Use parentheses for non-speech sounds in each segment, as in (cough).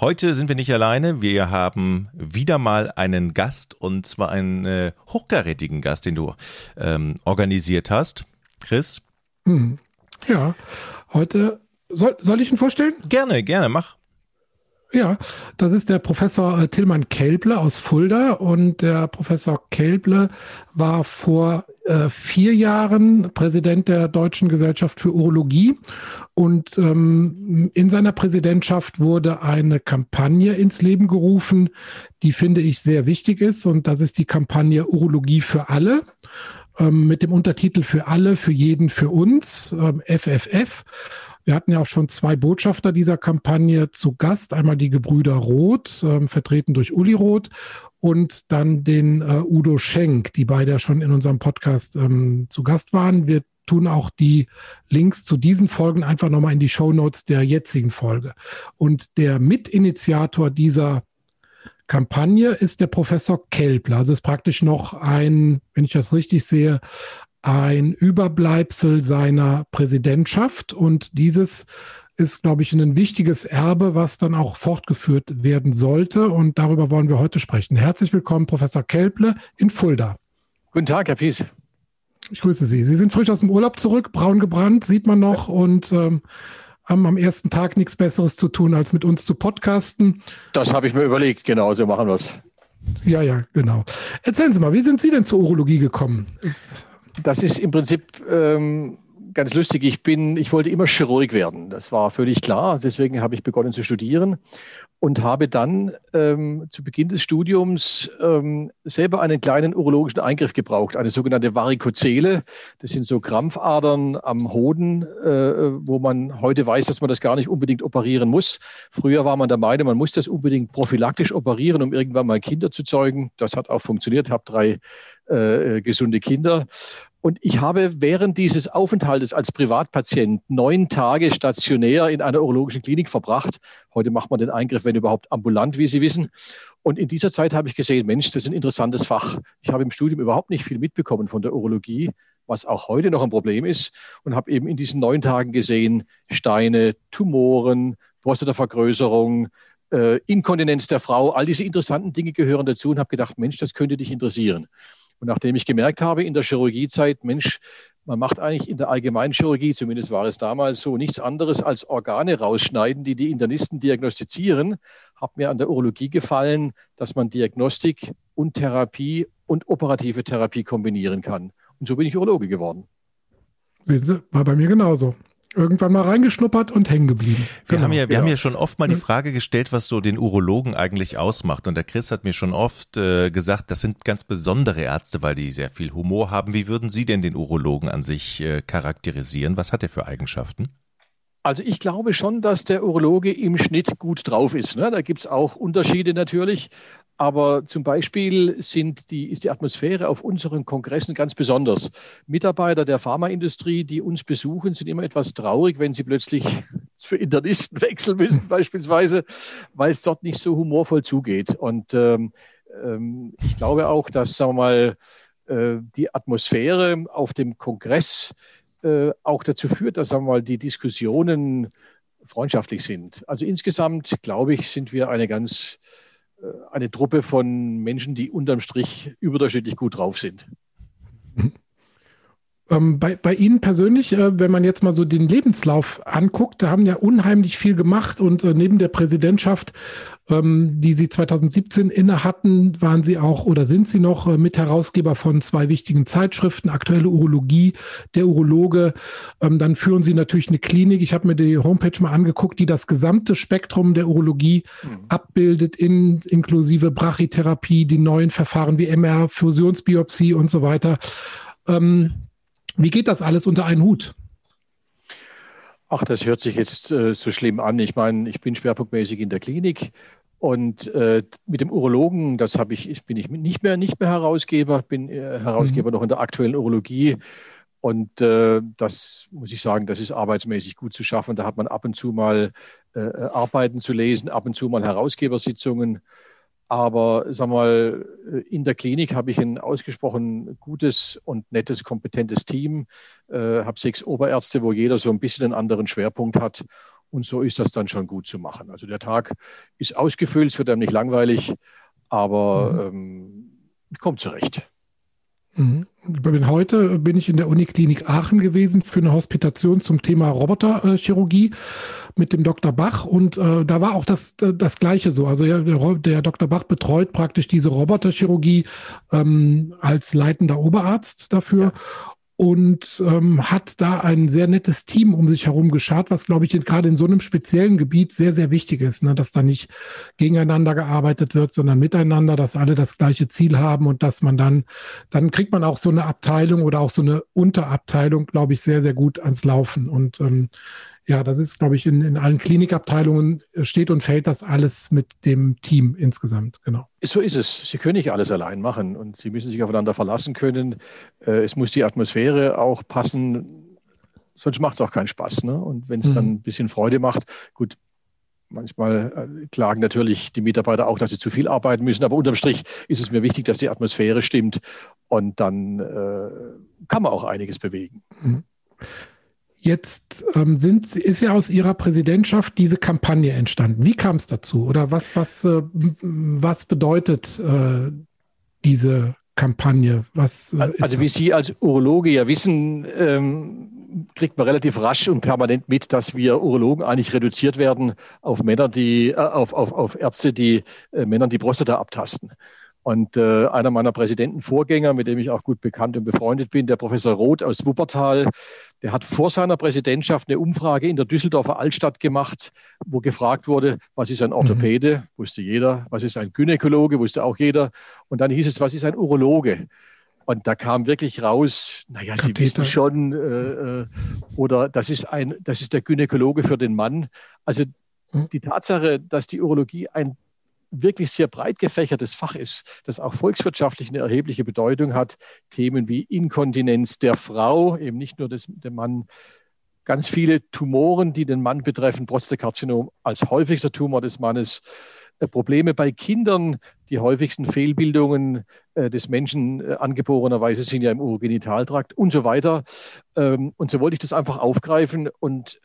Heute sind wir nicht alleine. Wir haben wieder mal einen Gast und zwar einen äh, hochkarätigen Gast, den du ähm, organisiert hast. Chris? Hm. Ja, heute soll, soll ich ihn vorstellen? Gerne, gerne, mach. Ja, das ist der Professor äh, Tillmann Kelble aus Fulda und der Professor Kelble war vor äh, vier Jahren Präsident der Deutschen Gesellschaft für Urologie und ähm, in seiner Präsidentschaft wurde eine Kampagne ins Leben gerufen, die finde ich sehr wichtig ist und das ist die Kampagne Urologie für alle ähm, mit dem Untertitel für alle, für jeden, für uns, ähm, FFF. Wir hatten ja auch schon zwei Botschafter dieser Kampagne zu Gast. Einmal die Gebrüder Roth, äh, vertreten durch Uli Roth, und dann den äh, Udo Schenk, die beide schon in unserem Podcast ähm, zu Gast waren. Wir tun auch die Links zu diesen Folgen einfach nochmal in die Show Notes der jetzigen Folge. Und der Mitinitiator dieser Kampagne ist der Professor Kelpler. Also ist praktisch noch ein, wenn ich das richtig sehe, ein Überbleibsel seiner Präsidentschaft und dieses ist, glaube ich, ein wichtiges Erbe, was dann auch fortgeführt werden sollte. Und darüber wollen wir heute sprechen. Herzlich willkommen, Professor Kelple in Fulda. Guten Tag, Herr Pies. Ich grüße Sie. Sie sind frisch aus dem Urlaub zurück, braun gebrannt, sieht man noch, und ähm, haben am ersten Tag nichts Besseres zu tun, als mit uns zu podcasten. Das habe ich mir überlegt, genau, so machen wir es. Ja, ja, genau. Erzählen Sie mal, wie sind Sie denn zur Urologie gekommen? Ist das ist im Prinzip ähm, ganz lustig. Ich bin, ich wollte immer Chirurg werden. Das war völlig klar. Deswegen habe ich begonnen zu studieren und habe dann ähm, zu Beginn des Studiums ähm, selber einen kleinen urologischen Eingriff gebraucht, eine sogenannte Varikozele. Das sind so Krampfadern am Hoden, äh, wo man heute weiß, dass man das gar nicht unbedingt operieren muss. Früher war man der Meinung, man muss das unbedingt prophylaktisch operieren, um irgendwann mal Kinder zu zeugen. Das hat auch funktioniert. Ich habe drei äh, gesunde Kinder. Und ich habe während dieses Aufenthaltes als Privatpatient neun Tage stationär in einer urologischen Klinik verbracht. Heute macht man den Eingriff, wenn überhaupt, ambulant, wie Sie wissen. Und in dieser Zeit habe ich gesehen, Mensch, das ist ein interessantes Fach. Ich habe im Studium überhaupt nicht viel mitbekommen von der Urologie, was auch heute noch ein Problem ist. Und habe eben in diesen neun Tagen gesehen, Steine, Tumoren, Prostatavergrößerung, äh, Inkontinenz der Frau, all diese interessanten Dinge gehören dazu und habe gedacht, Mensch, das könnte dich interessieren. Und nachdem ich gemerkt habe in der Chirurgiezeit, Mensch, man macht eigentlich in der Allgemeinchirurgie, zumindest war es damals so, nichts anderes als Organe rausschneiden, die die Internisten diagnostizieren, hat mir an der Urologie gefallen, dass man Diagnostik und Therapie und operative Therapie kombinieren kann. Und so bin ich Urologe geworden. Sehen Sie, war bei mir genauso irgendwann mal reingeschnuppert und hängen geblieben. Wir, genau, haben ja, wir ja. haben ja schon oft mal die Frage gestellt, was so den Urologen eigentlich ausmacht. Und der Chris hat mir schon oft äh, gesagt, das sind ganz besondere Ärzte, weil die sehr viel Humor haben. Wie würden Sie denn den Urologen an sich äh, charakterisieren? Was hat er für Eigenschaften? Also ich glaube schon, dass der Urologe im Schnitt gut drauf ist. Ne? Da gibt es auch Unterschiede natürlich. Aber zum Beispiel sind die, ist die Atmosphäre auf unseren Kongressen ganz besonders. Mitarbeiter der Pharmaindustrie, die uns besuchen, sind immer etwas traurig, wenn sie plötzlich (laughs) für Internisten wechseln müssen, (laughs) beispielsweise, weil es dort nicht so humorvoll zugeht. Und ähm, ähm, ich glaube auch, dass, sagen wir mal, äh, die Atmosphäre auf dem Kongress äh, auch dazu führt, dass, sagen wir mal, die Diskussionen freundschaftlich sind. Also insgesamt, glaube ich, sind wir eine ganz eine Truppe von Menschen, die unterm Strich überdurchschnittlich gut drauf sind. (laughs) Ähm, bei, bei Ihnen persönlich, äh, wenn man jetzt mal so den Lebenslauf anguckt, da haben ja unheimlich viel gemacht und äh, neben der Präsidentschaft, ähm, die Sie 2017 inne hatten, waren Sie auch oder sind Sie noch äh, Mitherausgeber von zwei wichtigen Zeitschriften, Aktuelle Urologie, der Urologe. Ähm, dann führen Sie natürlich eine Klinik. Ich habe mir die Homepage mal angeguckt, die das gesamte Spektrum der Urologie mhm. abbildet, in, inklusive Brachytherapie, die neuen Verfahren wie MR, Fusionsbiopsie und so weiter. Ähm, wie geht das alles unter einen Hut? Ach, das hört sich jetzt äh, so schlimm an. Ich meine, ich bin schwerpunktmäßig in der Klinik und äh, mit dem Urologen, das habe ich, bin ich nicht mehr, nicht mehr Herausgeber, bin äh, Herausgeber mhm. noch in der aktuellen Urologie. Und äh, das muss ich sagen, das ist arbeitsmäßig gut zu schaffen. Da hat man ab und zu mal äh, Arbeiten zu lesen, ab und zu mal Herausgebersitzungen. Aber sag mal, in der Klinik habe ich ein ausgesprochen gutes und nettes, kompetentes Team. Äh, habe sechs Oberärzte, wo jeder so ein bisschen einen anderen Schwerpunkt hat. Und so ist das dann schon gut zu machen. Also der Tag ist ausgefüllt, es wird einem nicht langweilig, aber mhm. ähm, kommt zurecht. Mhm. Heute bin ich in der Uniklinik Aachen gewesen für eine Hospitation zum Thema Roboterchirurgie mit dem Dr. Bach und äh, da war auch das, das Gleiche so. Also der, der Dr. Bach betreut praktisch diese Roboterchirurgie ähm, als leitender Oberarzt dafür. Ja und ähm, hat da ein sehr nettes Team um sich herum geschart, was, glaube ich, gerade in so einem speziellen Gebiet sehr, sehr wichtig ist, ne? dass da nicht gegeneinander gearbeitet wird, sondern miteinander, dass alle das gleiche Ziel haben und dass man dann, dann kriegt man auch so eine Abteilung oder auch so eine Unterabteilung, glaube ich, sehr, sehr gut ans Laufen. Und ähm, ja, das ist, glaube ich, in, in allen Klinikabteilungen äh, steht und fällt das alles mit dem Team insgesamt, genau. So ist es. Sie können nicht alles allein machen und Sie müssen sich aufeinander verlassen können. Äh, es muss die Atmosphäre auch passen, sonst macht es auch keinen Spaß. Ne? Und wenn es mhm. dann ein bisschen Freude macht, gut, Manchmal äh, klagen natürlich die Mitarbeiter auch, dass sie zu viel arbeiten müssen, aber unterm Strich ist es mir wichtig, dass die Atmosphäre stimmt und dann äh, kann man auch einiges bewegen. Jetzt ähm, sind, ist ja aus Ihrer Präsidentschaft diese Kampagne entstanden. Wie kam es dazu? Oder was, was, äh, was bedeutet äh, diese Kampagne? Was, äh, also wie Sie als Urologe ja wissen, ähm, kriegt man relativ rasch und permanent mit, dass wir Urologen eigentlich reduziert werden auf Männer, die äh, auf, auf, auf Ärzte, die äh, Männern die Prostata abtasten. Und äh, einer meiner Präsidentenvorgänger, mit dem ich auch gut bekannt und befreundet bin, der Professor Roth aus Wuppertal, der hat vor seiner Präsidentschaft eine Umfrage in der Düsseldorfer Altstadt gemacht, wo gefragt wurde, was ist ein Orthopäde? Mhm. Wusste jeder. Was ist ein Gynäkologe? Wusste auch jeder. Und dann hieß es, was ist ein Urologe? Und da kam wirklich raus, naja, Katheter. Sie wissen schon, äh, äh, oder das ist ein, das ist der Gynäkologe für den Mann. Also mhm. die Tatsache, dass die Urologie ein wirklich sehr breit gefächertes Fach ist, das auch volkswirtschaftlich eine erhebliche Bedeutung hat. Themen wie Inkontinenz der Frau, eben nicht nur des, der Mann, ganz viele Tumoren, die den Mann betreffen, Prostatakarzinom als häufigster Tumor des Mannes, äh, Probleme bei Kindern, die häufigsten Fehlbildungen äh, des Menschen äh, angeborenerweise sind ja im Urogenitaltrakt und so weiter. Ähm, und so wollte ich das einfach aufgreifen und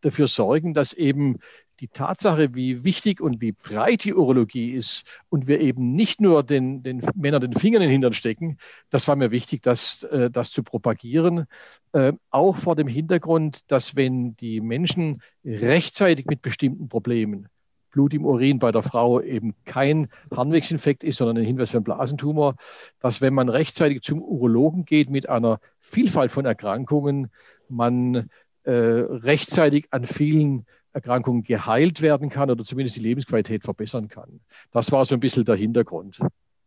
dafür sorgen, dass eben die Tatsache, wie wichtig und wie breit die Urologie ist und wir eben nicht nur den, den Männern den Finger in den Hintern stecken, das war mir wichtig, das, äh, das zu propagieren. Äh, auch vor dem Hintergrund, dass wenn die Menschen rechtzeitig mit bestimmten Problemen, Blut im Urin bei der Frau eben kein Harnwegsinfekt ist, sondern ein Hinweis für einen Blasentumor, dass wenn man rechtzeitig zum Urologen geht mit einer Vielfalt von Erkrankungen, man äh, rechtzeitig an vielen Erkrankung geheilt werden kann oder zumindest die Lebensqualität verbessern kann. Das war so ein bisschen der Hintergrund.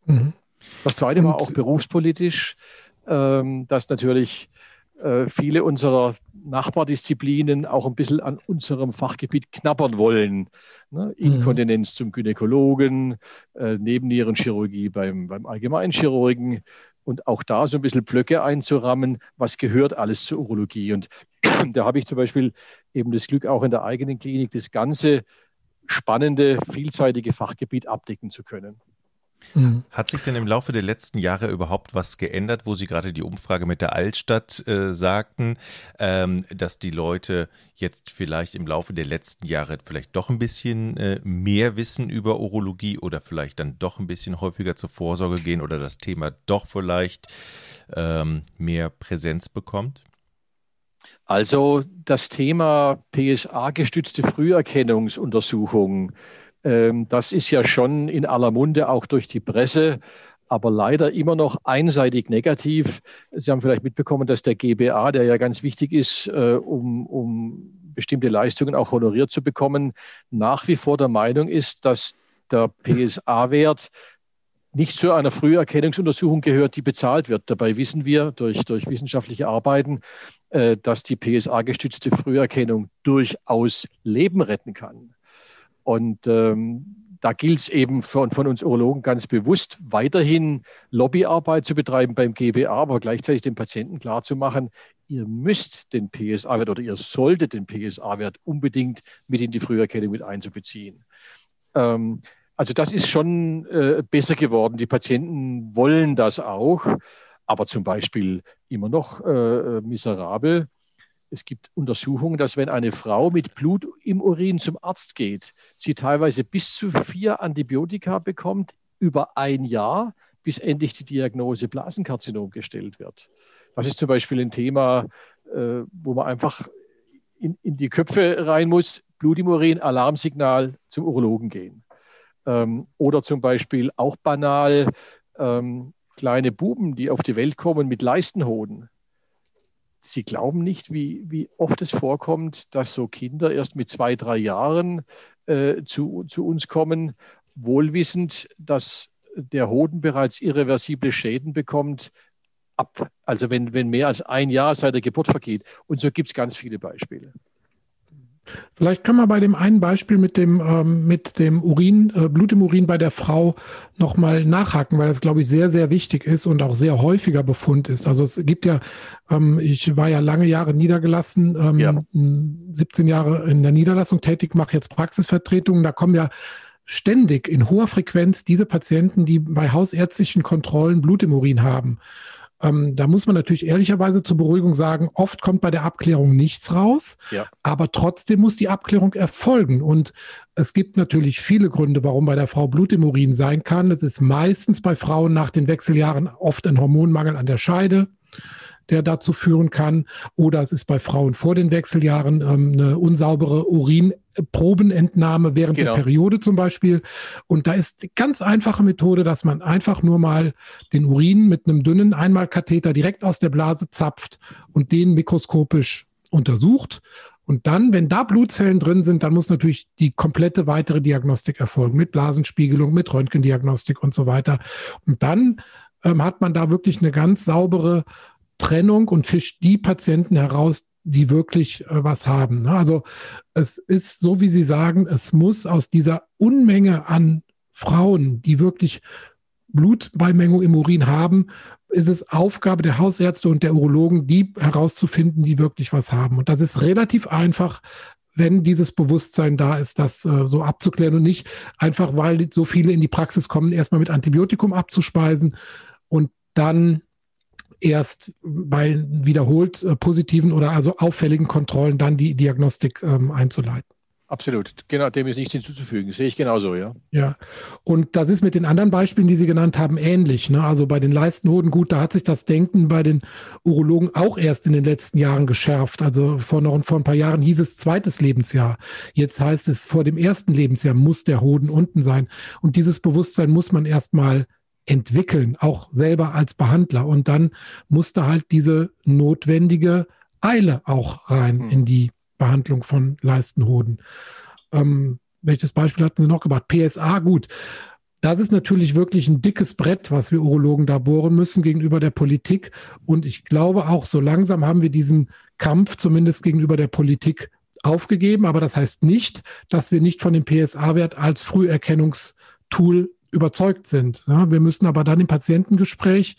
Mhm. Das Zweite Und war auch berufspolitisch, ähm, dass natürlich äh, viele unserer Nachbardisziplinen auch ein bisschen an unserem Fachgebiet knabbern wollen. Ne? Mhm. Inkontinenz zum Gynäkologen, äh, Nebennierenchirurgie beim, beim Allgemeinchirurgen, und auch da so ein bisschen Blöcke einzurammen, was gehört alles zur Urologie. Und da habe ich zum Beispiel eben das Glück, auch in der eigenen Klinik das ganze spannende, vielseitige Fachgebiet abdecken zu können. Mhm. Hat sich denn im Laufe der letzten Jahre überhaupt was geändert, wo Sie gerade die Umfrage mit der Altstadt äh, sagten, ähm, dass die Leute jetzt vielleicht im Laufe der letzten Jahre vielleicht doch ein bisschen äh, mehr wissen über Urologie oder vielleicht dann doch ein bisschen häufiger zur Vorsorge gehen oder das Thema doch vielleicht ähm, mehr Präsenz bekommt? Also das Thema PSA-gestützte Früherkennungsuntersuchungen ähm, das ist ja schon in aller Munde, auch durch die Presse, aber leider immer noch einseitig negativ. Sie haben vielleicht mitbekommen, dass der GBA, der ja ganz wichtig ist, äh, um, um bestimmte Leistungen auch honoriert zu bekommen, nach wie vor der Meinung ist, dass der PSA-Wert nicht zu einer Früherkennungsuntersuchung gehört, die bezahlt wird. Dabei wissen wir durch, durch wissenschaftliche Arbeiten, äh, dass die PSA-gestützte Früherkennung durchaus Leben retten kann. Und ähm, da gilt es eben von, von uns Urologen ganz bewusst, weiterhin Lobbyarbeit zu betreiben beim GBA, aber gleichzeitig dem Patienten klarzumachen, ihr müsst den PSA-Wert oder ihr solltet den PSA-Wert unbedingt mit in die Früherkennung mit einzubeziehen. Ähm, also das ist schon äh, besser geworden. Die Patienten wollen das auch, aber zum Beispiel immer noch äh, äh miserabel es gibt Untersuchungen, dass wenn eine Frau mit Blut im Urin zum Arzt geht, sie teilweise bis zu vier Antibiotika bekommt über ein Jahr, bis endlich die Diagnose Blasenkarzinom gestellt wird. Das ist zum Beispiel ein Thema, äh, wo man einfach in, in, die Köpfe rein muss. Blut im Urin, Alarmsignal zum Urologen gehen. Ähm, oder zum Beispiel auch banal ähm, kleine Buben, die auf die Welt kommen mit Leistenhoden Sie glauben nicht, wie, wie oft es vorkommt, dass so Kinder erst mit zwei, drei Jahren äh, zu, zu uns kommen, wohlwissend, dass der Hoden bereits irreversible Schäden bekommt, ab, also wenn, wenn mehr als ein Jahr seit der Geburt vergeht. Und so gibt es ganz viele Beispiele. Vielleicht können wir bei dem einen Beispiel mit dem, ähm, mit dem Urin, äh, Blut im Urin bei der Frau nochmal nachhaken, weil das, glaube ich, sehr, sehr wichtig ist und auch sehr häufiger Befund ist. Also es gibt ja, ähm, ich war ja lange Jahre niedergelassen, ähm, ja. 17 Jahre in der Niederlassung tätig, mache jetzt Praxisvertretungen, da kommen ja ständig in hoher Frequenz diese Patienten, die bei hausärztlichen Kontrollen Blut im Urin haben. Ähm, da muss man natürlich ehrlicherweise zur Beruhigung sagen, oft kommt bei der Abklärung nichts raus, ja. aber trotzdem muss die Abklärung erfolgen. Und es gibt natürlich viele Gründe, warum bei der Frau Blut im Urin sein kann. Es ist meistens bei Frauen nach den Wechseljahren oft ein Hormonmangel an der Scheide der dazu führen kann. Oder es ist bei Frauen vor den Wechseljahren ähm, eine unsaubere Urinprobenentnahme während genau. der Periode zum Beispiel. Und da ist die ganz einfache Methode, dass man einfach nur mal den Urin mit einem dünnen Einmalkatheter direkt aus der Blase zapft und den mikroskopisch untersucht. Und dann, wenn da Blutzellen drin sind, dann muss natürlich die komplette weitere Diagnostik erfolgen mit Blasenspiegelung, mit Röntgendiagnostik und so weiter. Und dann ähm, hat man da wirklich eine ganz saubere Trennung und fischt die Patienten heraus, die wirklich äh, was haben. Ne? Also es ist so, wie Sie sagen, es muss aus dieser Unmenge an Frauen, die wirklich Blutbeimengung im Urin haben, ist es Aufgabe der Hausärzte und der Urologen, die herauszufinden, die wirklich was haben. Und das ist relativ einfach, wenn dieses Bewusstsein da ist, das äh, so abzuklären und nicht einfach, weil so viele in die Praxis kommen, erstmal mit Antibiotikum abzuspeisen und dann erst bei wiederholt äh, positiven oder also auffälligen Kontrollen dann die Diagnostik ähm, einzuleiten. Absolut, genau, dem ist nichts hinzuzufügen. Sehe ich genauso, ja. Ja, und das ist mit den anderen Beispielen, die Sie genannt haben, ähnlich. Ne? Also bei den Leistenhoden, gut, da hat sich das Denken bei den Urologen auch erst in den letzten Jahren geschärft. Also vor noch vor ein paar Jahren hieß es zweites Lebensjahr. Jetzt heißt es, vor dem ersten Lebensjahr muss der Hoden unten sein. Und dieses Bewusstsein muss man erstmal entwickeln, auch selber als Behandler. Und dann musste halt diese notwendige Eile auch rein mhm. in die Behandlung von Leistenhoden. Ähm, welches Beispiel hatten Sie noch gebracht? PSA, gut. Das ist natürlich wirklich ein dickes Brett, was wir Urologen da bohren müssen gegenüber der Politik. Und ich glaube auch, so langsam haben wir diesen Kampf zumindest gegenüber der Politik aufgegeben. Aber das heißt nicht, dass wir nicht von dem PSA-Wert als Früherkennungstool überzeugt sind. Ja, wir müssen aber dann im Patientengespräch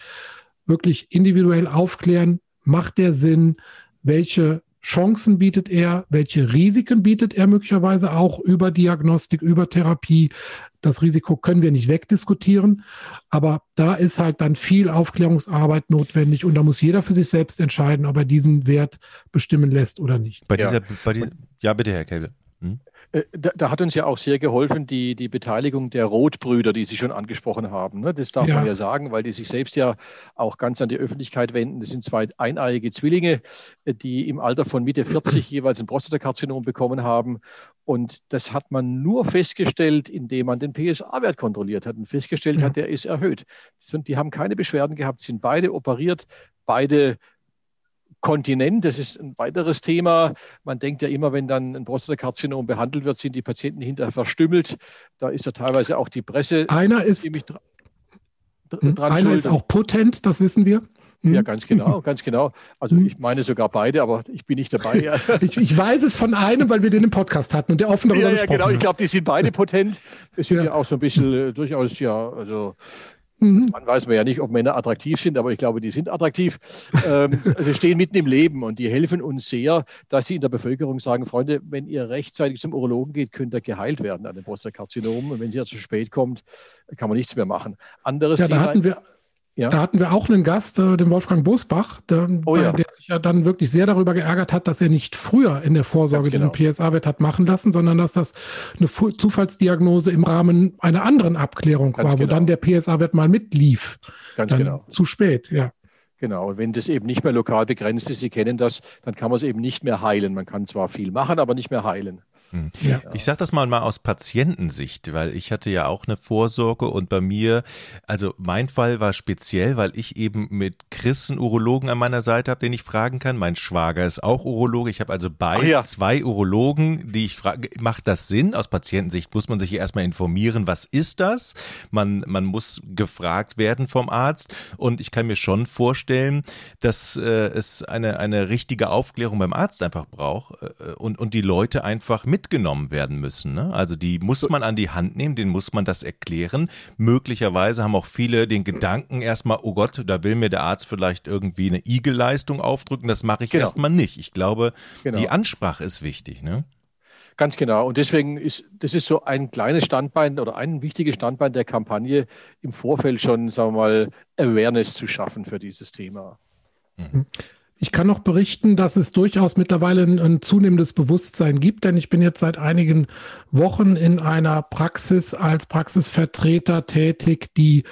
wirklich individuell aufklären, macht der Sinn, welche Chancen bietet er, welche Risiken bietet er möglicherweise auch über Diagnostik, über Therapie. Das Risiko können wir nicht wegdiskutieren, aber da ist halt dann viel Aufklärungsarbeit notwendig und da muss jeder für sich selbst entscheiden, ob er diesen Wert bestimmen lässt oder nicht. Bei dieser, ja, bei die, ja bitte, Herr Kelbe. Hm? Äh, da, da, hat uns ja auch sehr geholfen die, die Beteiligung der Rotbrüder, die Sie schon angesprochen haben. Ne? Das darf ja. man ja sagen, weil die sich selbst ja auch ganz an die Öffentlichkeit wenden. Das sind zwei eineiige Zwillinge, äh, die im Alter von Mitte 40 (clears throat) jeweils ein Prostatakarzinom bekommen haben. Und das hat man nur festgestellt, indem man den PSA-Wert kontrolliert hat und festgestellt ja. hat, der ist erhöht. Die haben keine Beschwerden gehabt, sind beide operiert, beide Kontinent, das ist ein weiteres Thema. Man denkt ja immer, wenn dann ein Prostatakarzinom behandelt wird, sind die Patienten hinterher verstümmelt. Da ist ja teilweise auch die Presse einer ist, ziemlich dr hm, dran Einer schuld. ist auch potent, das wissen wir. Mhm. Ja, ganz genau, (laughs) ganz genau. Also mhm. ich meine sogar beide, aber ich bin nicht dabei. (laughs) ich, ich, weiß es von einem, weil wir den im Podcast hatten und der offen darüber ja, gesprochen Ja, genau. Ich glaube, die sind beide potent. Es sind ja. ja auch so ein bisschen äh, durchaus ja, also Mhm. Man weiß man ja nicht, ob Männer attraktiv sind, aber ich glaube, die sind attraktiv. ähm, (laughs) also stehen mitten im Leben und die helfen uns sehr, dass sie in der Bevölkerung sagen, Freunde, wenn ihr rechtzeitig zum Urologen geht, könnt ihr geheilt werden an dem Prostatakarzinom. Und wenn sie ja zu spät kommt, kann man nichts mehr machen. Anderes ja, da hatten wir ja. Da hatten wir auch einen Gast, äh, den Wolfgang Bosbach, der, oh ja. der, sich ja dann wirklich sehr darüber geärgert hat, dass er nicht früher in der Vorsorge genau. diesen PSA-Wert hat machen lassen, sondern dass das eine Zufallsdiagnose im Rahmen einer anderen Abklärung Ganz war, genau. wo dann der PSA-Wert mal mitlief. Ganz dann genau. Zu spät, ja. Genau, und wenn das eben nicht mehr lokal begrenzt ist, Sie kennen das, dann kann man es eben nicht mehr heilen. Man kann zwar viel machen, aber nicht mehr heilen. Hm. Ja. Ich sage das mal mal aus Patientensicht, weil ich hatte ja auch eine Vorsorge und bei mir, also mein Fall war speziell, weil ich eben mit Chris einen Urologen an meiner Seite habe, den ich fragen kann. Mein Schwager ist auch Urologe. Ich habe also bei ja. zwei Urologen, die ich frage, macht das Sinn? Aus Patientensicht muss man sich erstmal informieren, was ist das? Man, man muss gefragt werden vom Arzt und ich kann mir schon vorstellen, dass äh, es eine, eine richtige Aufklärung beim Arzt einfach braucht äh, und, und die Leute einfach mit mitgenommen werden müssen. Ne? Also die muss man an die Hand nehmen, den muss man das erklären. Möglicherweise haben auch viele den Gedanken erstmal, oh Gott, da will mir der Arzt vielleicht irgendwie eine Igelleistung aufdrücken. Das mache ich genau. erstmal nicht. Ich glaube, genau. die Ansprache ist wichtig. Ne? Ganz genau. Und deswegen ist das ist so ein kleines Standbein oder ein wichtiges Standbein der Kampagne, im Vorfeld schon, sagen wir mal, Awareness zu schaffen für dieses Thema. Mhm. Ich kann noch berichten, dass es durchaus mittlerweile ein, ein, zunehmendes Bewusstsein gibt, denn ich bin jetzt seit einigen Wochen in einer Praxis als Praxisvertreter tätig, die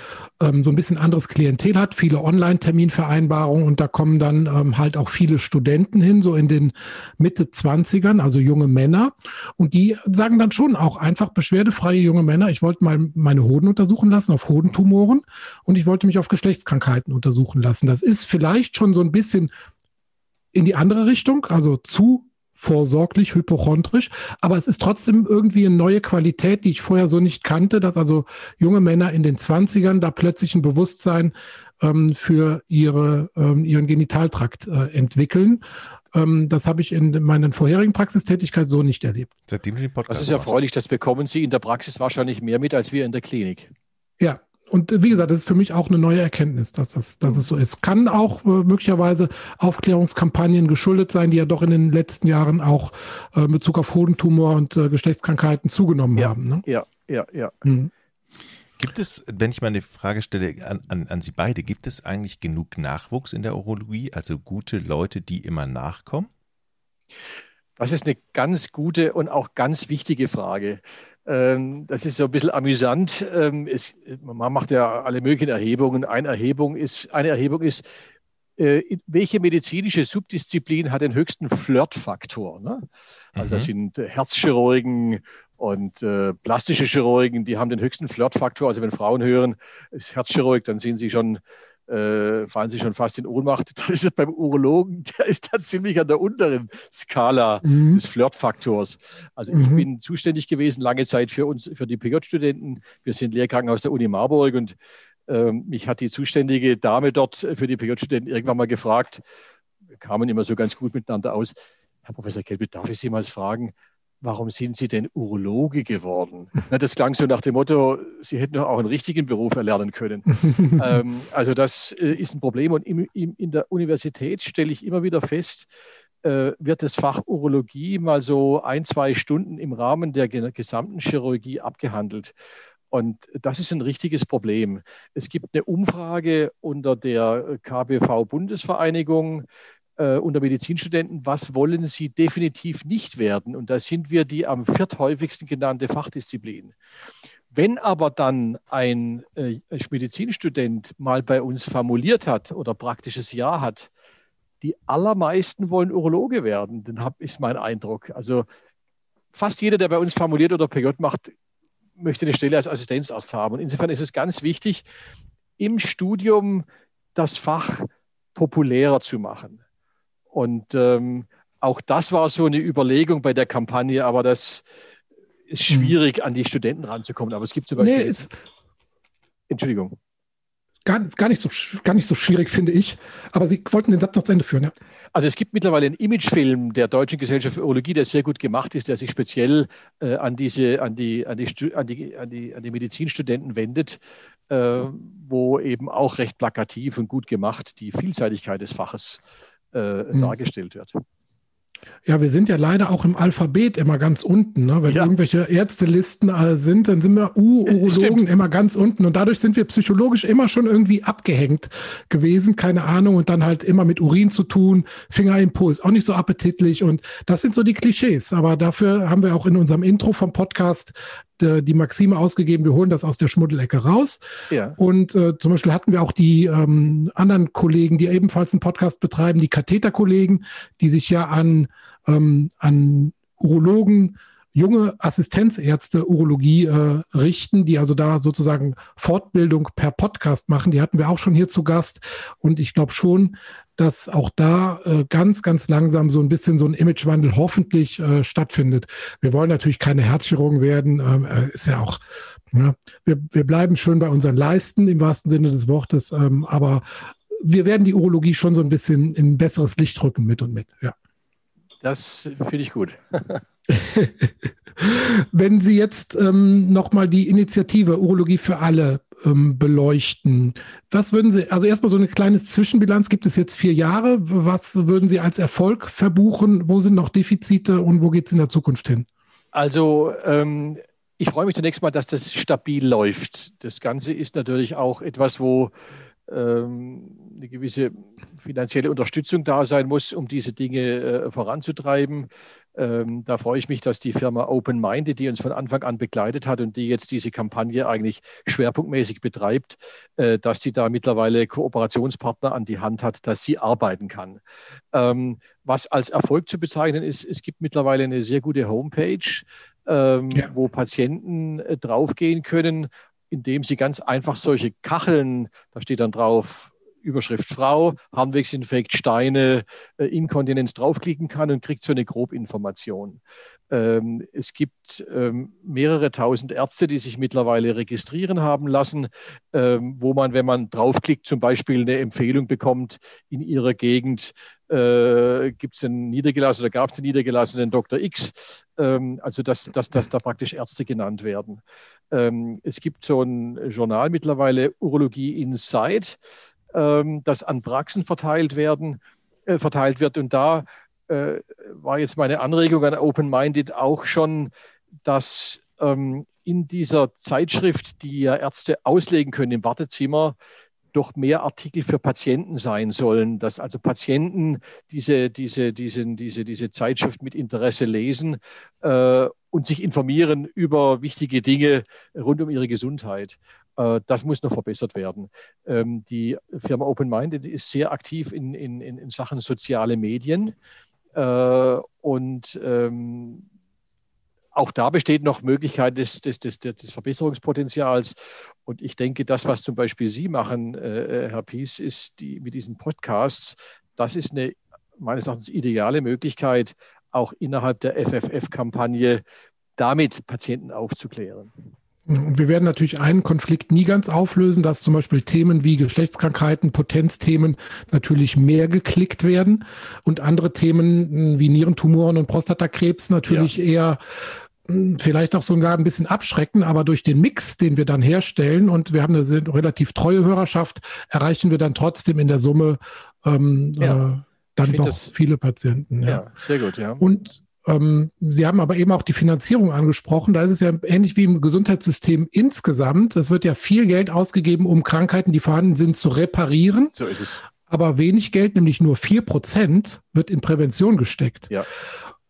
ähm, so ein bisschen anderes Klientel hat, viele Online-Terminvereinbarungen und da kommen dann ähm, halt auch viele Studenten hin, so in den Mitte Zwanzigern, also junge Männer und die sagen dann schon auch einfach beschwerdefreie junge Männer, ich wollte mal meine Hoden untersuchen lassen auf Hodentumoren und ich wollte mich auf Geschlechtskrankheiten untersuchen lassen. Das ist vielleicht schon so ein bisschen in die andere Richtung, also zu vorsorglich, hypochondrisch, aber es ist trotzdem irgendwie eine neue Qualität, die ich vorher so nicht kannte, dass also junge Männer in den Zwanzigern da plötzlich ein Bewusstsein ähm, für ihre, ähm, ihren Genitaltrakt äh, entwickeln. Ähm, das habe ich in meinen vorherigen Praxistätigkeit so nicht erlebt. Seitdem du den Podcast Das ist ja erfreulich, das bekommen Sie in der Praxis wahrscheinlich mehr mit als wir in der Klinik. Ja, und äh, wie gesagt, das ist für mich auch eine neue Erkenntnis, dass, das, dass es so ist. Kann auch äh, möglicherweise Aufklärungskampagnen geschuldet sein, die ja doch in den letzten Jahren auch äh, in Bezug auf Hodentumor und äh, Geschlechtskrankheiten zugenommen ja, haben. Ne? Ja, ja, ja. Mhm. Gibt es, wenn ich mal eine Frage stelle an, an, an Sie beide, gibt es eigentlich genug Nachwuchs in der Urologie, also gute Leute, die immer nachkommen? Das ist eine ganz gute und auch ganz wichtige Frage. Ähm, das ist so ein bisschen amüsant. Ähm, es, man macht ja alle möglichen Erhebungen. Eine Erhebung ist, eine Erhebung ist äh, welche medizinische Subdisziplin hat den höchsten Flirtfaktor? Ne? Also mhm. das sind Herzchirurgen und äh, plastische Chirurgen, die haben den höchsten Flirtfaktor. Also wenn Frauen hören, ist Herzchirurg, dann sind sie schon äh, fallen sie schon fast in Ohnmacht. (laughs) Dann ist es beim Urologen, der ist dann ziemlich an der unteren Skala mhm. des Flirtfaktors. Also ich mhm. bin zuständig gewesen lange Zeit für uns, für die PJ-Studenten. Wir sind Lehrkrankenhaus der Uni Marburg und ähm, mich hat die zuständige Dame dort für die PJ-Studenten irgendwann mal gefragt, wir kamen immer so ganz gut miteinander aus. Herr Professor Kelbe, darf ich Sie mal fragen, warum sind Sie denn Urologe geworden? (laughs) Na, das klang so nach dem Motto, Sie hätten doch auch einen richtigen Beruf erlernen können. (laughs) ähm, also das äh, ist ein Problem und im, im, in der Universität stelle ich immer wieder fest, äh, wird das Fach Urologie mal so ein, zwei Stunden im Rahmen der gesamten Chirurgie abgehandelt. Und das ist ein richtiges Problem. Es gibt eine Umfrage unter der KBV-Bundesvereinigung, äh, unter Medizinstudenten, was wollen sie definitiv nicht werden? Und da sind wir die am vierthäufigsten genannte Fachdisziplin. Wenn aber dann ein äh, Medizinstudent mal bei uns formuliert hat oder praktisches Jahr hat, die allermeisten wollen Urologe werden, dann hab, ist mein Eindruck. Also fast jeder, der bei uns formuliert oder PJ macht, möchte eine Stelle als Assistenzarzt haben. Und insofern ist es ganz wichtig, im Studium das Fach populärer zu machen. Und ähm, auch das war so eine Überlegung bei der Kampagne, aber das ist hm. schwierig, an die Studenten ranzukommen. Aber es gibt zum Beispiel. Nee, Entschuldigung. gar, gar, nicht so, gar nicht so schwierig, finde ich. Aber Sie wollten den Satz noch zu Ende führen, ja? Also es gibt mittlerweile einen Imagefilm der Deutschen Gesellschaft für Urologie, der sehr gut gemacht ist, der sich speziell äh, an, diese, an, die, an, die, an, die, an, die, an die Medizinstudenten wendet, äh, wo eben auch recht plakativ und gut gemacht die Vielseitigkeit des Faches äh, mhm. dargestellt wird. Ja, wir sind ja leider auch im Alphabet immer ganz unten. Ne? Wenn ja. irgendwelche Ärztelisten äh, sind, dann sind wir U-Urologen immer ganz unten. Und dadurch sind wir psychologisch immer schon irgendwie abgehängt gewesen. Keine Ahnung. Und dann halt immer mit Urin zu tun, Fingerimpuls, auch nicht so appetitlich. Und das sind so die Klischees. Aber dafür haben wir auch in unserem Intro vom Podcast äh, die Maxime ausgegeben, wir holen das aus der Schmuddelecke raus. Ja. Und äh, zum Beispiel hatten wir auch die ähm, anderen Kollegen, die ebenfalls einen Podcast betreiben, die Katheterkollegen, die sich ja an, ähm, an Urologen, junge Assistenzärzte Urologie äh, richten, die also da sozusagen Fortbildung per Podcast machen. Die hatten wir auch schon hier zu Gast. Und ich glaube schon, dass auch da äh, ganz, ganz langsam so ein bisschen so ein Imagewandel hoffentlich äh, stattfindet. Wir wollen natürlich keine Herzchirurgen werden, ähm, äh, ist ja auch, ja, wir, wir bleiben schön bei unseren Leisten im wahrsten Sinne des Wortes, ähm, aber wir werden die Urologie schon so ein bisschen in ein besseres Licht rücken mit und mit, ja. Das finde ich gut. (laughs) Wenn Sie jetzt ähm, nochmal die Initiative Urologie für alle ähm, beleuchten, was würden Sie, also erstmal so eine kleine Zwischenbilanz, gibt es jetzt vier Jahre, was würden Sie als Erfolg verbuchen, wo sind noch Defizite und wo geht es in der Zukunft hin? Also ähm, ich freue mich zunächst mal, dass das stabil läuft. Das Ganze ist natürlich auch etwas, wo ähm, eine gewisse finanzielle Unterstützung da sein muss, um diese Dinge äh, voranzutreiben. Ähm, da freue ich mich, dass die Firma Open Minded, die uns von Anfang an begleitet hat und die jetzt diese Kampagne eigentlich schwerpunktmäßig betreibt, äh, dass sie da mittlerweile Kooperationspartner an die Hand hat, dass sie arbeiten kann. Ähm, was als Erfolg zu bezeichnen ist, es gibt mittlerweile eine sehr gute Homepage, ähm, ja. wo Patienten äh, draufgehen können, indem sie ganz einfach solche Kacheln, da steht dann drauf, Überschrift Frau, Harnwegsinfekt, Steine, äh, Inkontinenz draufklicken kann und kriegt so eine Grobinformation. Ähm, es gibt ähm, mehrere tausend Ärzte, die sich mittlerweile registrieren haben lassen, ähm, wo man, wenn man draufklickt, zum Beispiel eine Empfehlung bekommt, in ihrer Gegend äh, gibt es einen niedergelassenen oder gab es einen niedergelassenen Dr. X, ähm, also dass, dass, dass da praktisch Ärzte genannt werden. Ähm, es gibt so ein Journal mittlerweile, Urologie Inside, ähm, das an Praxen verteilt werden, äh, verteilt wird. Und da äh, war jetzt meine Anregung an Open Minded auch schon, dass ähm, in dieser Zeitschrift, die ja Ärzte auslegen können im Wartezimmer, doch mehr Artikel für Patienten sein sollen, dass also Patienten diese, diese, diese, diese, diese Zeitschrift mit Interesse lesen äh, und sich informieren über wichtige Dinge rund um ihre Gesundheit. Äh, das muss noch verbessert werden. Ähm, die Firma Open Minded ist sehr aktiv in, in, in Sachen soziale Medien. Äh, und ähm, auch da besteht noch Möglichkeit des, des, des, des, Verbesserungspotenzials. Und ich denke, das, was zum Beispiel Sie machen, äh, Herr Pies, ist die, mit diesen Podcasts, das ist eine meines Erachtens ideale Möglichkeit, auch innerhalb der FFF-Kampagne damit Patienten aufzuklären. Und wir werden natürlich einen Konflikt nie ganz auflösen, dass zum Beispiel Themen wie Geschlechtskrankheiten, Potenzthemen natürlich mehr geklickt werden und andere Themen hm, wie Nierentumoren und Prostatakrebs natürlich ja. eher hm, vielleicht auch sogar ein bisschen abschrecken, aber durch den Mix, den wir dann herstellen und wir haben eine relativ treue Hörerschaft, erreichen wir dann trotzdem in der Summe ähm, ja. äh, dann doch viele Patienten. Ja. ja, sehr gut, ja. Und Sie haben aber eben auch die Finanzierung angesprochen. Da ist es ja ähnlich wie im Gesundheitssystem insgesamt. Es wird ja viel Geld ausgegeben, um Krankheiten, die vorhanden sind, zu reparieren. So ist es. Aber wenig Geld, nämlich nur vier Prozent, wird in Prävention gesteckt. Ja.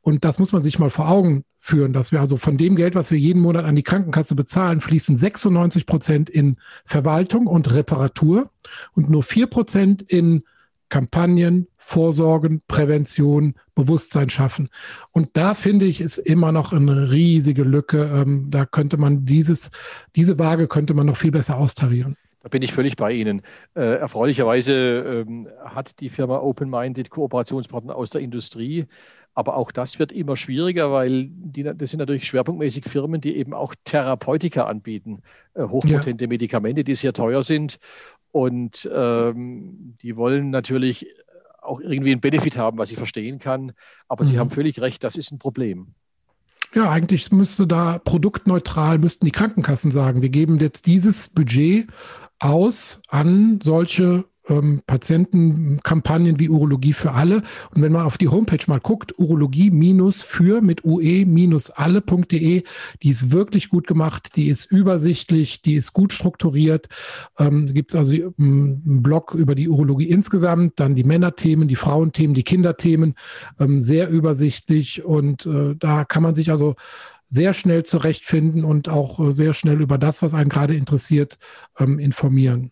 Und das muss man sich mal vor Augen führen, dass wir also von dem Geld, was wir jeden Monat an die Krankenkasse bezahlen, fließen 96 Prozent in Verwaltung und Reparatur und nur vier Prozent in Kampagnen, Vorsorgen, Prävention, Bewusstsein schaffen. Und da finde ich, ist immer noch eine riesige Lücke. Ähm, da könnte man dieses, diese Waage könnte man noch viel besser austarieren. Da bin ich völlig bei Ihnen. Äh, erfreulicherweise ähm, hat die Firma Open Minded Kooperationspartner aus der Industrie. Aber auch das wird immer schwieriger, weil die, das sind natürlich schwerpunktmäßig Firmen, die eben auch Therapeutika anbieten, äh, hochpotente ja. Medikamente, die sehr teuer sind Und ähm, die wollen natürlich auch irgendwie einen Benefit haben, was ich verstehen kann. Aber mhm. Sie haben völlig recht, das ist ein Problem. Ja, eigentlich müsste da produktneutral, müssten die Krankenkassen sagen, wir geben jetzt dieses Budget aus an solche ähm, Patientenkampagnen wie Urologie für alle. Und wenn man auf die Homepage mal guckt, urologie für mit ue-alle.de, die ist wirklich gut gemacht, die ist übersichtlich, die ist gut strukturiert. Ähm, Gibt es also einen Blog über die Urologie insgesamt, dann die Männerthemen, die Frauenthemen, die Kinderthemen, ähm, sehr übersichtlich. Und äh, da kann man sich also sehr schnell zurechtfinden und auch äh, sehr schnell über das, was einen gerade interessiert, ähm, informieren.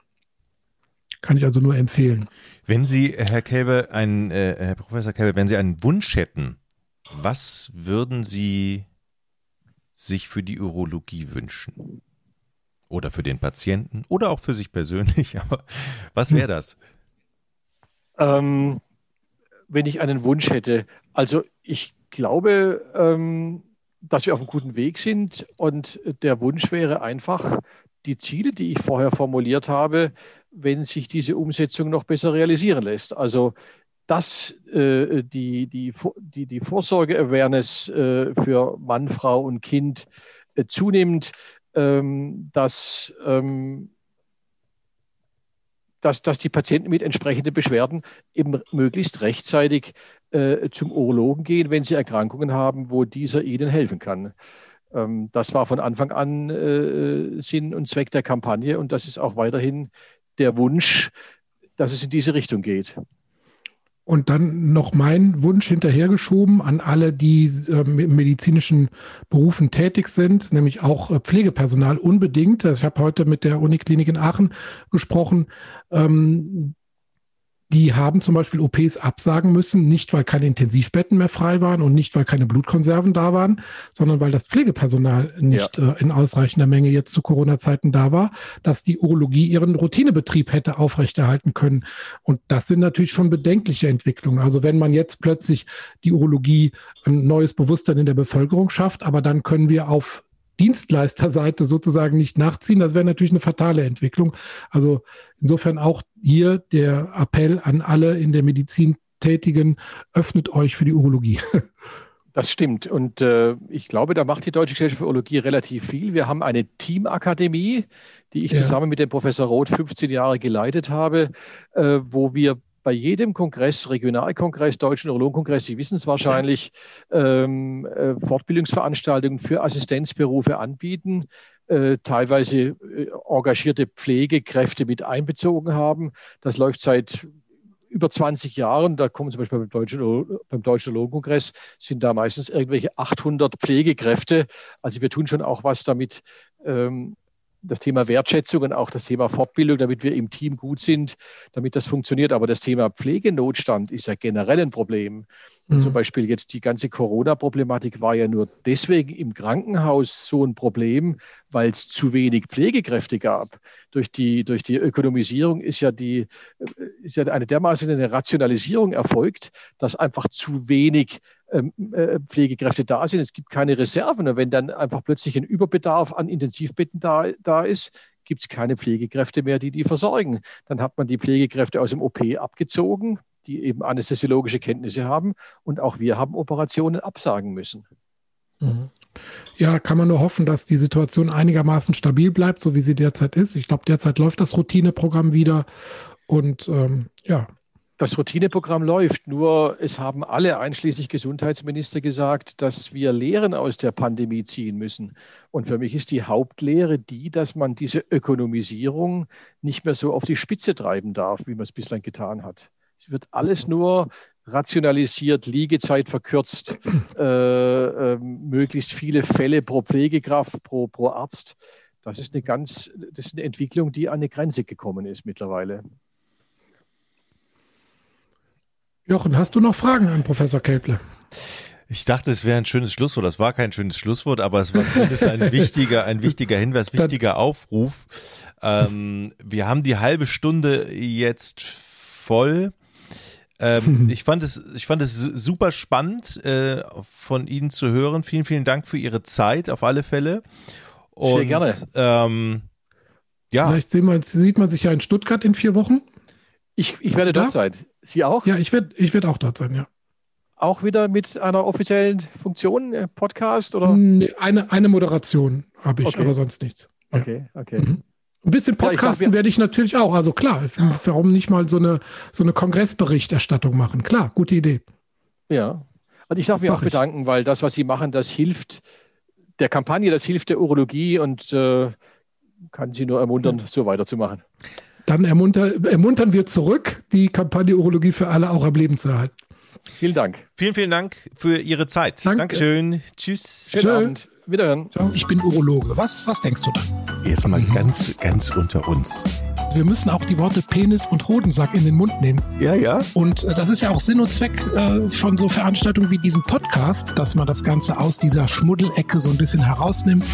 Kann ich also nur empfehlen. Wenn Sie, Herr Kelbe, ein, äh, Herr Professor Kelbe, wenn Sie einen Wunsch hätten, was würden Sie sich für die Urologie wünschen? Oder für den Patienten oder auch für sich persönlich, (laughs) aber was wäre das? Ähm, wenn ich einen Wunsch hätte, also ich glaube, ähm, dass wir auf einem guten Weg sind und der Wunsch wäre einfach, die Ziele, die ich vorher formuliert habe, wenn sich diese Umsetzung noch besser realisieren lässt. Also dass äh, die, die, die, die Vorsorge-Awareness äh, für Mann, Frau und Kind äh, zunimmt, ähm, dass, ähm, dass, dass die Patienten mit entsprechenden Beschwerden eben möglichst rechtzeitig äh, zum Urologen gehen, wenn sie Erkrankungen haben, wo dieser ihnen helfen kann. Ähm, das war von Anfang an äh, Sinn und Zweck der Kampagne und das ist auch weiterhin der Wunsch, dass es in diese Richtung geht. Und dann noch mein Wunsch hinterhergeschoben an alle, die äh, im medizinischen Berufen tätig sind, nämlich auch äh, Pflegepersonal unbedingt. Also ich habe heute mit der Uniklinik in Aachen gesprochen. Ähm, die haben zum Beispiel OPs absagen müssen, nicht weil keine Intensivbetten mehr frei waren und nicht weil keine Blutkonserven da waren, sondern weil das Pflegepersonal nicht ja. äh, in ausreichender Menge jetzt zu Corona-Zeiten da war, dass die Urologie ihren Routinebetrieb hätte aufrechterhalten können. Und das sind natürlich schon bedenkliche Entwicklungen. Also wenn man jetzt plötzlich die Urologie ein neues Bewusstsein in der Bevölkerung schafft, aber dann können wir auf Dienstleisterseite sozusagen nicht nachziehen. Das wäre natürlich eine fatale Entwicklung. Also insofern auch hier der Appell an alle in der Medizin Tätigen, öffnet euch für die Urologie. (laughs) Das stimmt. Und äh, ich glaube, da macht die Deutsche Gesellschaft für Urologie relativ viel. Wir haben eine Teamakademie, die ich ja. zusammen mit dem Professor Roth 15 Jahre geleitet habe, äh, wo wir bei jedem Kongress, Regionalkongress, Deutschen Urologenkongress, Sie wissen es wahrscheinlich, ähm, äh, Fortbildungsveranstaltungen für Assistenzberufe anbieten, äh, teilweise äh, engagierte Pflegekräfte mit einbezogen haben. Das läuft seit über 20 Jahren, da kommen zum Beispiel beim Deutschen, beim Deutschen Urologenkongress, sind da meistens irgendwelche 800 Pflegekräfte. Also wir tun schon auch was damit, ähm, das Thema Wertschätzung und auch das Thema Fortbildung, damit wir im Team gut sind, damit das funktioniert. Aber das Thema Pflegenotstand ist ja generell ein Problem. Mhm. Zum Beispiel jetzt die ganze Corona-Problematik war ja nur deswegen im Krankenhaus so ein Problem, weil es zu wenig Pflegekräfte gab. Durch die, durch die Ökonomisierung ist ja, die, ist ja eine dermaßen eine Rationalisierung erfolgt, dass einfach zu wenig äh, Pflegekräfte da sind. Es gibt keine Reserven. Und wenn dann einfach plötzlich ein Überbedarf an Intensivbetten da, da ist, gibt es keine Pflegekräfte mehr, die die versorgen. Dann hat man die Pflegekräfte aus dem OP abgezogen, die eben anästhesiologische Kenntnisse haben. Und auch wir haben Operationen absagen müssen. Mhm. Ja, kann man nur hoffen, dass die Situation einigermaßen stabil bleibt, so wie sie derzeit ist. Ich glaube, derzeit läuft das Routineprogramm wieder. Und ähm, ja, das Routineprogramm läuft, nur es haben alle, einschließlich Gesundheitsminister, gesagt, dass wir Lehren aus der Pandemie ziehen müssen. Und für mich ist die Hauptlehre die, dass man diese Ökonomisierung nicht mehr so auf die Spitze treiben darf, wie man es bislang getan hat. Es wird alles nur rationalisiert, Liegezeit verkürzt, (clears throat) äh, äh, möglichst viele Fälle pro Pflegekraft, pro, pro Arzt. Das ist eine ganz, das ist eine Entwicklung, die an eine Grenze gekommen ist mittlerweile. Jochen, hast du noch Fragen an Professor Kelple? Ich dachte, es wäre ein schönes Schlusswort. Das war kein schönes Schlusswort, aber es war zumindest ein wichtiger, ein wichtiger Hinweis, wichtiger Aufruf. Ähm, wir haben die halbe Stunde jetzt voll. Ähm, (laughs) ich fand es, ich fand es super spannend, äh, von Ihnen zu hören. Vielen, vielen Dank für Ihre Zeit auf alle Fälle. Und, Sehr gerne. Ähm, Ja. Vielleicht sehen wir, sieht man sich ja in Stuttgart in vier Wochen. Ich, ich werde dort sein. Sie auch? Ja, ich werde ich werd auch dort sein, ja. Auch wieder mit einer offiziellen Funktion, äh, Podcast oder? Nee, eine, eine Moderation habe ich, okay. aber sonst nichts. Ja. Okay, okay. Mhm. Ein bisschen Podcasten ja, werde ich natürlich auch. Also klar, warum nicht mal so eine, so eine Kongressberichterstattung machen? Klar, gute Idee. Ja. Und ich darf mich Mach auch bedanken, ich. weil das, was Sie machen, das hilft der Kampagne, das hilft der Urologie und äh, kann Sie nur ermuntern, ja. so weiterzumachen. Dann ermunter, ermuntern wir zurück, die Kampagne Urologie für alle auch am Leben zu erhalten. Vielen Dank. Vielen, vielen Dank für Ihre Zeit. Danke. Dankeschön. Tschüss. Schönen Schön. Abend. Wiederhören. Ciao. Ich bin Urologe. Was, was denkst du da? Jetzt mal mhm. ganz, ganz unter uns. Wir müssen auch die Worte Penis und Hodensack in den Mund nehmen. Ja, ja. Und äh, das ist ja auch Sinn und Zweck äh, von so Veranstaltungen wie diesem Podcast, dass man das Ganze aus dieser Schmuddelecke so ein bisschen herausnimmt.